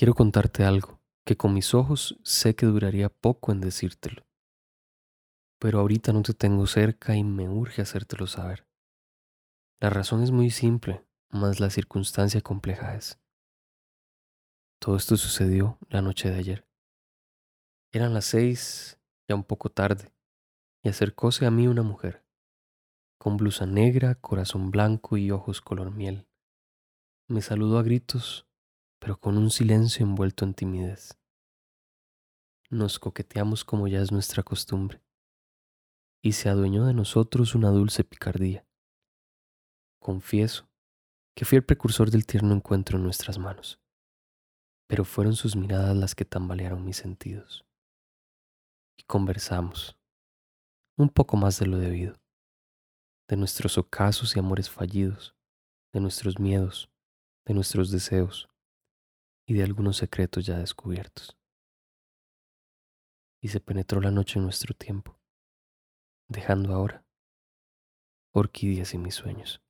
Quiero contarte algo que con mis ojos sé que duraría poco en decírtelo. Pero ahorita no te tengo cerca y me urge hacértelo saber. La razón es muy simple, más la circunstancia compleja es. Todo esto sucedió la noche de ayer. Eran las seis, ya un poco tarde, y acercóse a mí una mujer, con blusa negra, corazón blanco y ojos color miel. Me saludó a gritos pero con un silencio envuelto en timidez. Nos coqueteamos como ya es nuestra costumbre, y se adueñó de nosotros una dulce picardía. Confieso que fui el precursor del tierno encuentro en nuestras manos, pero fueron sus miradas las que tambalearon mis sentidos. Y conversamos, un poco más de lo debido, de nuestros ocasos y amores fallidos, de nuestros miedos, de nuestros deseos, y de algunos secretos ya descubiertos. Y se penetró la noche en nuestro tiempo, dejando ahora orquídeas en mis sueños.